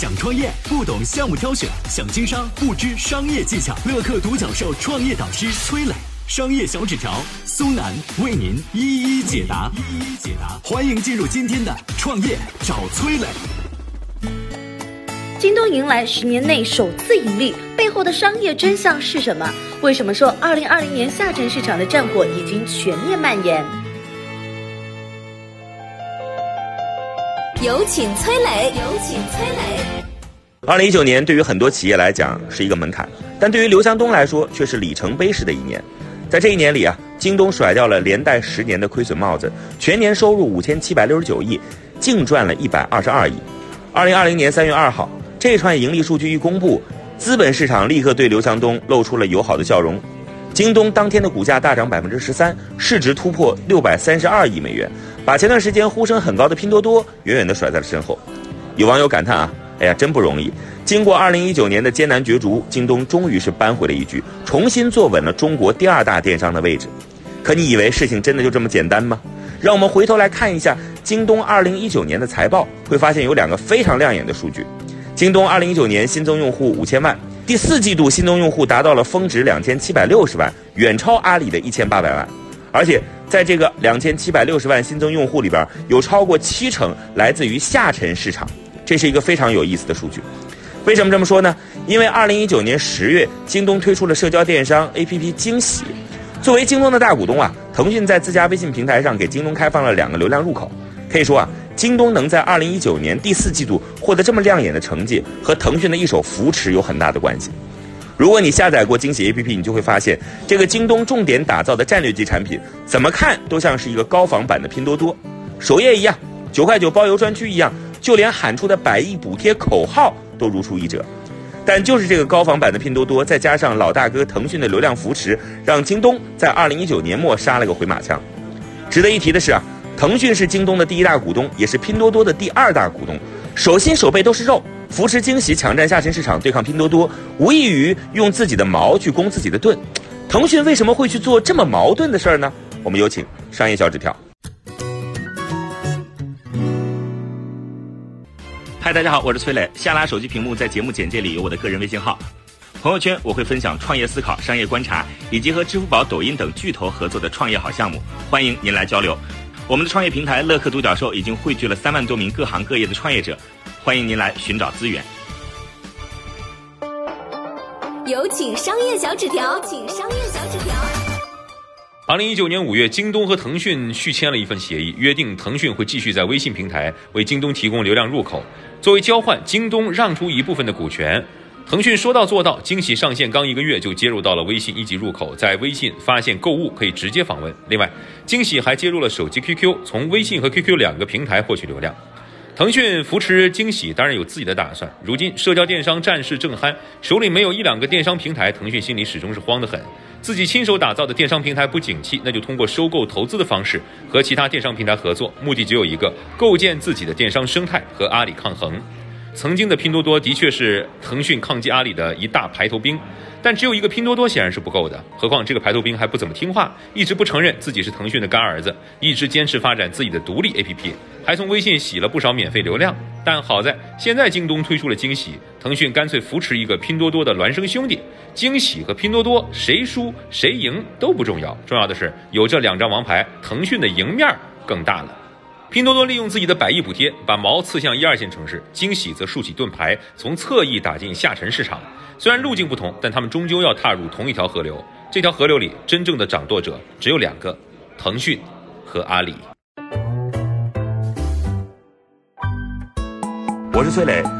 想创业不懂项目挑选，想经商不知商业技巧。乐客独角兽创业导师崔磊，商业小纸条苏南为您一一解答。一一解答，欢迎进入今天的创业找崔磊。京东迎来十年内首次盈利，背后的商业真相是什么？为什么说二零二零年下沉市场的战火已经全面蔓延？有请崔磊，有请崔磊。二零一九年对于很多企业来讲是一个门槛，但对于刘强东来说却是里程碑式的一年。在这一年里啊，京东甩掉了连带十年的亏损帽子，全年收入五千七百六十九亿，净赚了一百二十二亿。二零二零年三月二号。这串盈利数据一公布，资本市场立刻对刘强东露出了友好的笑容。京东当天的股价大涨百分之十三，市值突破六百三十二亿美元，把前段时间呼声很高的拼多多远远地甩在了身后。有网友感叹啊，哎呀，真不容易！经过二零一九年的艰难角逐，京东终于是扳回了一局，重新坐稳了中国第二大电商的位置。可你以为事情真的就这么简单吗？让我们回头来看一下京东二零一九年的财报，会发现有两个非常亮眼的数据。京东二零一九年新增用户五千万，第四季度新增用户达到了峰值两千七百六十万，远超阿里的一千八百万。而且在这个两千七百六十万新增用户里边，有超过七成来自于下沉市场，这是一个非常有意思的数据。为什么这么说呢？因为二零一九年十月，京东推出了社交电商 APP 惊喜。作为京东的大股东啊，腾讯在自家微信平台上给京东开放了两个流量入口，可以说啊。京东能在二零一九年第四季度获得这么亮眼的成绩，和腾讯的一手扶持有很大的关系。如果你下载过惊喜 APP，你就会发现，这个京东重点打造的战略级产品，怎么看都像是一个高仿版的拼多多。首页一样，九块九包邮专区一样，就连喊出的百亿补贴口号都如出一辙。但就是这个高仿版的拼多多，再加上老大哥腾讯的流量扶持，让京东在二零一九年末杀了个回马枪。值得一提的是啊。腾讯是京东的第一大股东，也是拼多多的第二大股东，手心手背都是肉，扶持惊喜抢占下沉市场，对抗拼多多，无异于用自己的矛去攻自己的盾。腾讯为什么会去做这么矛盾的事儿呢？我们有请商业小纸条。嗨，大家好，我是崔磊。下拉手机屏幕，在节目简介里有我的个人微信号，朋友圈我会分享创业思考、商业观察，以及和支付宝、抖音等巨头合作的创业好项目，欢迎您来交流。我们的创业平台乐客独角兽已经汇聚了三万多名各行各业的创业者，欢迎您来寻找资源。有请商业小纸条，请商业小纸条。二零一九年五月，京东和腾讯续签了一份协议，约定腾讯会继续在微信平台为京东提供流量入口，作为交换，京东让出一部分的股权。腾讯说到做到，惊喜上线刚一个月就接入到了微信一级入口，在微信发现购物可以直接访问。另外，惊喜还接入了手机 QQ，从微信和 QQ 两个平台获取流量。腾讯扶持惊喜，当然有自己的打算。如今社交电商战事正酣，手里没有一两个电商平台，腾讯心里始终是慌得很。自己亲手打造的电商平台不景气，那就通过收购投资的方式和其他电商平台合作，目的只有一个：构建自己的电商生态，和阿里抗衡。曾经的拼多多的确是腾讯抗击阿里的一大排头兵，但只有一个拼多多显然是不够的。何况这个排头兵还不怎么听话，一直不承认自己是腾讯的干儿子，一直坚持发展自己的独立 APP，还从微信洗了不少免费流量。但好在现在京东推出了惊喜，腾讯干脆扶持一个拼多多的孪生兄弟。惊喜和拼多多谁输谁赢都不重要，重要的是有这两张王牌，腾讯的赢面更大了。拼多多利用自己的百亿补贴，把矛刺向一二线城市；惊喜则竖起盾牌，从侧翼打进下沉市场。虽然路径不同，但他们终究要踏入同一条河流。这条河流里，真正的掌舵者只有两个：腾讯和阿里。我是崔磊，